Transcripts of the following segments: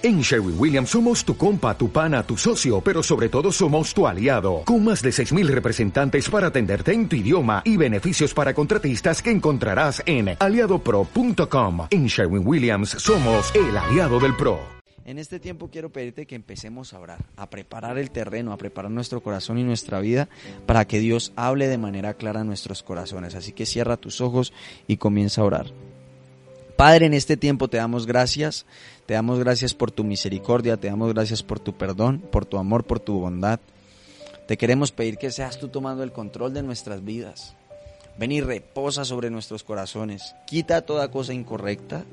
En Sherwin Williams somos tu compa, tu pana, tu socio, pero sobre todo somos tu aliado, con más de 6.000 representantes para atenderte en tu idioma y beneficios para contratistas que encontrarás en aliadopro.com. En Sherwin Williams somos el aliado del PRO. En este tiempo quiero pedirte que empecemos a orar, a preparar el terreno, a preparar nuestro corazón y nuestra vida para que Dios hable de manera clara a nuestros corazones. Así que cierra tus ojos y comienza a orar. Padre, en este tiempo te damos gracias, te damos gracias por tu misericordia, te damos gracias por tu perdón, por tu amor, por tu bondad. Te queremos pedir que seas tú tomando el control de nuestras vidas. Ven y reposa sobre nuestros corazones. Quita toda cosa incorrecta,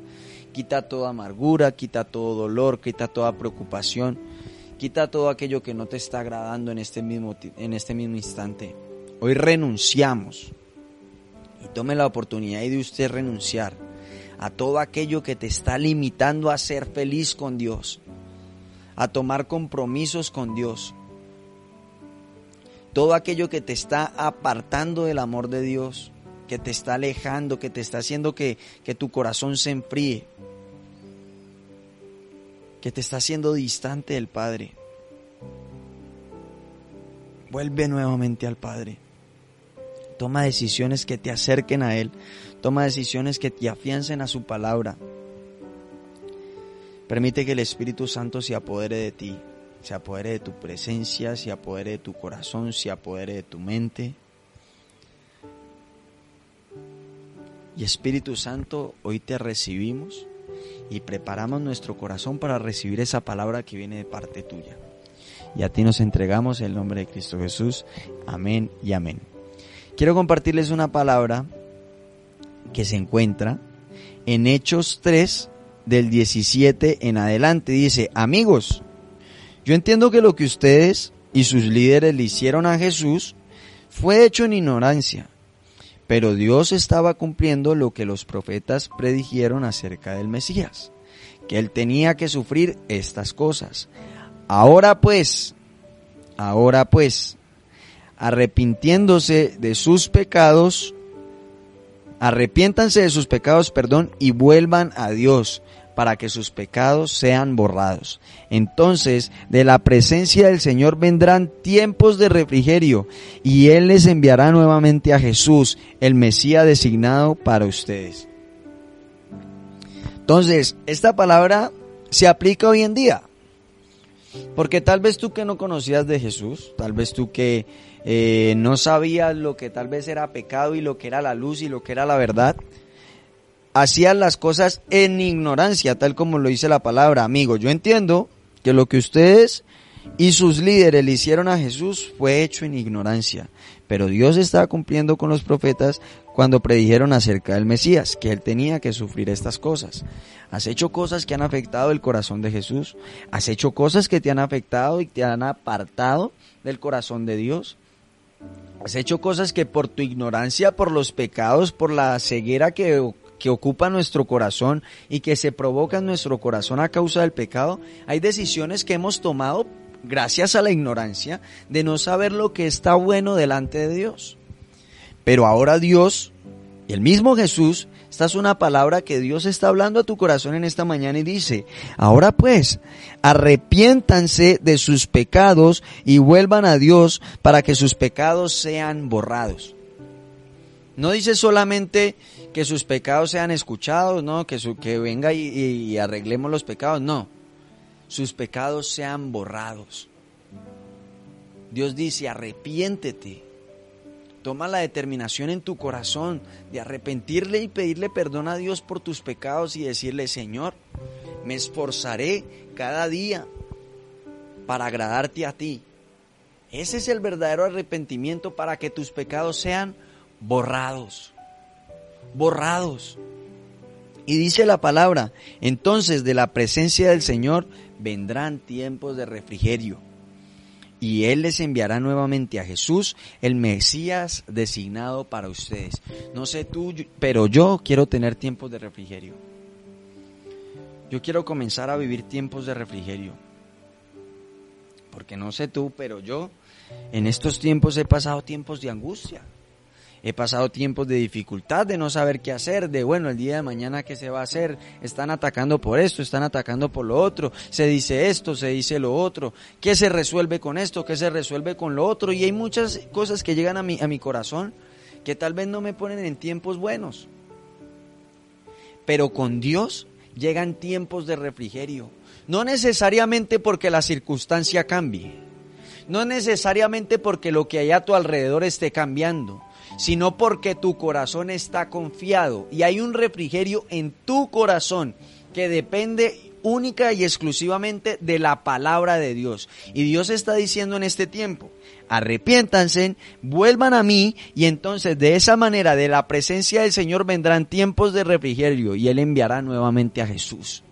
quita toda amargura, quita todo dolor, quita toda preocupación, quita todo aquello que no te está agradando en este mismo, en este mismo instante. Hoy renunciamos y tome la oportunidad de usted renunciar a todo aquello que te está limitando a ser feliz con Dios, a tomar compromisos con Dios, todo aquello que te está apartando del amor de Dios, que te está alejando, que te está haciendo que, que tu corazón se enfríe, que te está haciendo distante del Padre. Vuelve nuevamente al Padre. Toma decisiones que te acerquen a Él. Toma decisiones que te afiancen a su palabra. Permite que el Espíritu Santo se apodere de ti, se apodere de tu presencia, se apodere de tu corazón, se apodere de tu mente. Y Espíritu Santo, hoy te recibimos y preparamos nuestro corazón para recibir esa palabra que viene de parte tuya. Y a ti nos entregamos el nombre de Cristo Jesús. Amén y amén. Quiero compartirles una palabra que se encuentra en Hechos 3 del 17 en adelante. Dice, amigos, yo entiendo que lo que ustedes y sus líderes le hicieron a Jesús fue hecho en ignorancia, pero Dios estaba cumpliendo lo que los profetas predijeron acerca del Mesías, que él tenía que sufrir estas cosas. Ahora pues, ahora pues, arrepintiéndose de sus pecados, Arrepiéntanse de sus pecados, perdón, y vuelvan a Dios para que sus pecados sean borrados. Entonces, de la presencia del Señor vendrán tiempos de refrigerio y Él les enviará nuevamente a Jesús, el Mesías designado para ustedes. Entonces, esta palabra se aplica hoy en día. Porque tal vez tú que no conocías de Jesús, tal vez tú que eh, no sabías lo que tal vez era pecado y lo que era la luz y lo que era la verdad, hacías las cosas en ignorancia, tal como lo dice la palabra. Amigo, yo entiendo que lo que ustedes y sus líderes le hicieron a Jesús fue hecho en ignorancia, pero Dios estaba cumpliendo con los profetas cuando predijeron acerca del Mesías, que él tenía que sufrir estas cosas. Has hecho cosas que han afectado el corazón de Jesús, has hecho cosas que te han afectado y te han apartado del corazón de Dios. Has hecho cosas que por tu ignorancia, por los pecados, por la ceguera que, que ocupa nuestro corazón y que se provoca en nuestro corazón a causa del pecado, hay decisiones que hemos tomado gracias a la ignorancia de no saber lo que está bueno delante de Dios. Pero ahora Dios el mismo Jesús, esta es una palabra que Dios está hablando a tu corazón en esta mañana y dice, ahora pues, arrepiéntanse de sus pecados y vuelvan a Dios para que sus pecados sean borrados. No dice solamente que sus pecados sean escuchados, no, que, su, que venga y, y arreglemos los pecados, no, sus pecados sean borrados. Dios dice, arrepiéntete Toma la determinación en tu corazón de arrepentirle y pedirle perdón a Dios por tus pecados y decirle, Señor, me esforzaré cada día para agradarte a ti. Ese es el verdadero arrepentimiento para que tus pecados sean borrados. Borrados. Y dice la palabra, entonces de la presencia del Señor vendrán tiempos de refrigerio y Él les enviará nuevamente a Jesús, el Mesías designado para ustedes. No sé tú, pero yo quiero tener tiempos de refrigerio. Yo quiero comenzar a vivir tiempos de refrigerio. Porque no sé tú, pero yo en estos tiempos he pasado tiempos de angustia. He pasado tiempos de dificultad, de no saber qué hacer, de bueno, el día de mañana qué se va a hacer. Están atacando por esto, están atacando por lo otro. Se dice esto, se dice lo otro. ¿Qué se resuelve con esto? ¿Qué se resuelve con lo otro? Y hay muchas cosas que llegan a mi, a mi corazón que tal vez no me ponen en tiempos buenos. Pero con Dios llegan tiempos de refrigerio. No necesariamente porque la circunstancia cambie. No necesariamente porque lo que hay a tu alrededor esté cambiando sino porque tu corazón está confiado y hay un refrigerio en tu corazón que depende única y exclusivamente de la palabra de Dios. Y Dios está diciendo en este tiempo, arrepiéntanse, vuelvan a mí y entonces de esa manera de la presencia del Señor vendrán tiempos de refrigerio y Él enviará nuevamente a Jesús.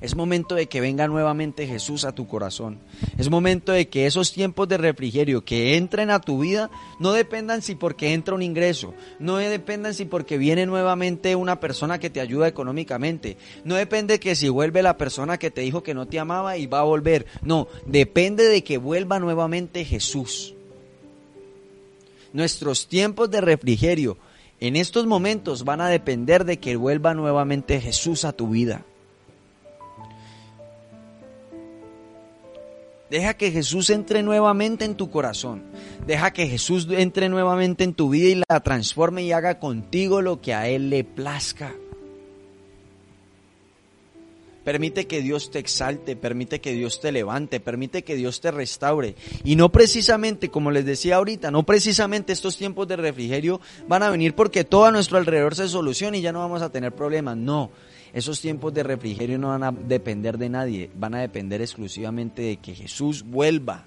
Es momento de que venga nuevamente Jesús a tu corazón. Es momento de que esos tiempos de refrigerio que entren a tu vida no dependan si porque entra un ingreso, no dependan si porque viene nuevamente una persona que te ayuda económicamente, no depende que si vuelve la persona que te dijo que no te amaba y va a volver, no, depende de que vuelva nuevamente Jesús. Nuestros tiempos de refrigerio en estos momentos van a depender de que vuelva nuevamente Jesús a tu vida. Deja que Jesús entre nuevamente en tu corazón. Deja que Jesús entre nuevamente en tu vida y la transforme y haga contigo lo que a Él le plazca. Permite que Dios te exalte, permite que Dios te levante, permite que Dios te restaure. Y no precisamente, como les decía ahorita, no precisamente estos tiempos de refrigerio van a venir porque todo a nuestro alrededor se soluciona y ya no vamos a tener problemas. No, esos tiempos de refrigerio no van a depender de nadie, van a depender exclusivamente de que Jesús vuelva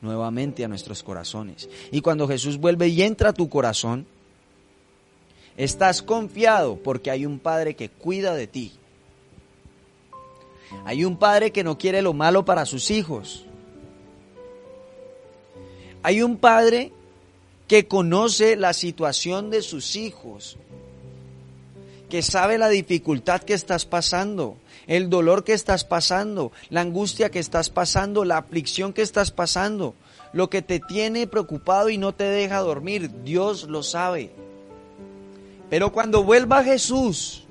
nuevamente a nuestros corazones. Y cuando Jesús vuelve y entra a tu corazón, estás confiado porque hay un Padre que cuida de ti. Hay un Padre que no quiere lo malo para sus hijos. Hay un Padre que conoce la situación de sus hijos que sabe la dificultad que estás pasando, el dolor que estás pasando, la angustia que estás pasando, la aflicción que estás pasando, lo que te tiene preocupado y no te deja dormir. Dios lo sabe. Pero cuando vuelva Jesús,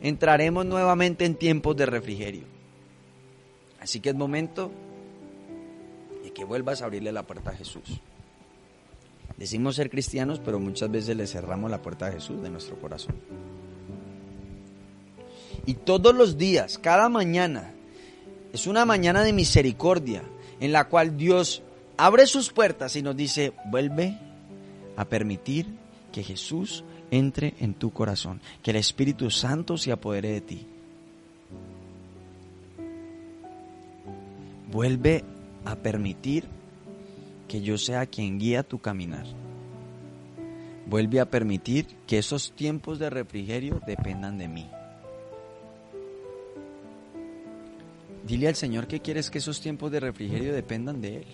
entraremos nuevamente en tiempos de refrigerio. Así que es momento de que vuelvas a abrirle la puerta a Jesús. Decimos ser cristianos, pero muchas veces le cerramos la puerta a Jesús de nuestro corazón. Y todos los días, cada mañana, es una mañana de misericordia en la cual Dios abre sus puertas y nos dice, vuelve a permitir que Jesús entre en tu corazón, que el Espíritu Santo se apodere de ti. Vuelve a permitir que yo sea quien guía tu caminar. Vuelve a permitir que esos tiempos de refrigerio dependan de mí. Dile al Señor que quieres que esos tiempos de refrigerio dependan de Él.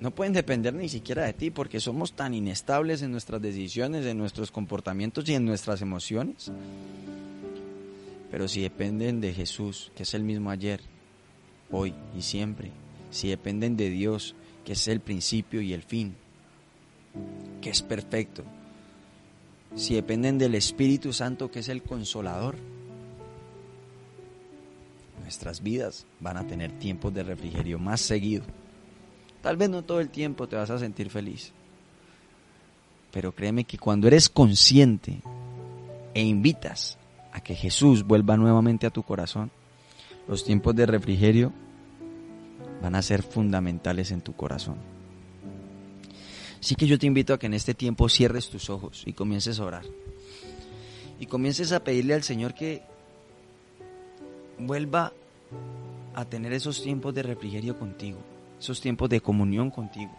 No pueden depender ni siquiera de ti porque somos tan inestables en nuestras decisiones, en nuestros comportamientos y en nuestras emociones. Pero si dependen de Jesús, que es el mismo ayer, hoy y siempre, si dependen de Dios, que es el principio y el fin, que es perfecto, si dependen del Espíritu Santo, que es el consolador, nuestras vidas van a tener tiempos de refrigerio más seguido. Tal vez no todo el tiempo te vas a sentir feliz, pero créeme que cuando eres consciente e invitas a que Jesús vuelva nuevamente a tu corazón, los tiempos de refrigerio van a ser fundamentales en tu corazón. Así que yo te invito a que en este tiempo cierres tus ojos y comiences a orar. Y comiences a pedirle al Señor que vuelva a tener esos tiempos de refrigerio contigo, esos tiempos de comunión contigo.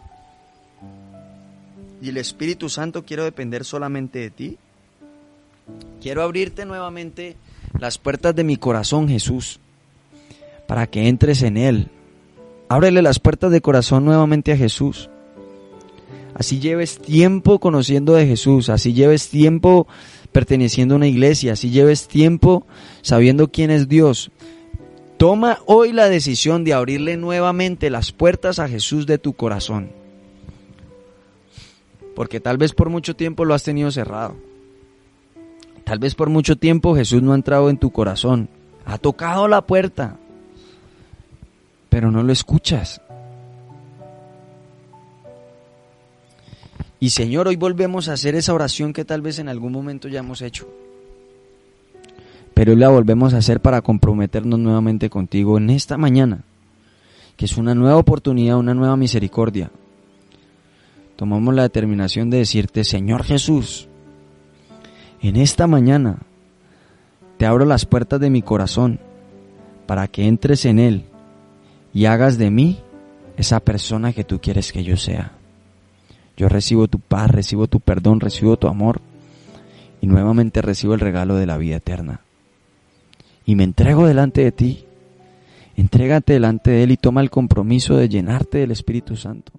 Y el Espíritu Santo quiero depender solamente de ti. Quiero abrirte nuevamente las puertas de mi corazón, Jesús, para que entres en Él. Ábrele las puertas de corazón nuevamente a Jesús. Así lleves tiempo conociendo de Jesús, así lleves tiempo perteneciendo a una iglesia, así lleves tiempo sabiendo quién es Dios, Toma hoy la decisión de abrirle nuevamente las puertas a Jesús de tu corazón. Porque tal vez por mucho tiempo lo has tenido cerrado. Tal vez por mucho tiempo Jesús no ha entrado en tu corazón. Ha tocado la puerta. Pero no lo escuchas. Y Señor, hoy volvemos a hacer esa oración que tal vez en algún momento ya hemos hecho. Pero la volvemos a hacer para comprometernos nuevamente contigo en esta mañana, que es una nueva oportunidad, una nueva misericordia. Tomamos la determinación de decirte, Señor Jesús, en esta mañana te abro las puertas de mi corazón para que entres en él y hagas de mí esa persona que tú quieres que yo sea. Yo recibo tu paz, recibo tu perdón, recibo tu amor y nuevamente recibo el regalo de la vida eterna. Y me entrego delante de ti. Entrégate delante de Él y toma el compromiso de llenarte del Espíritu Santo.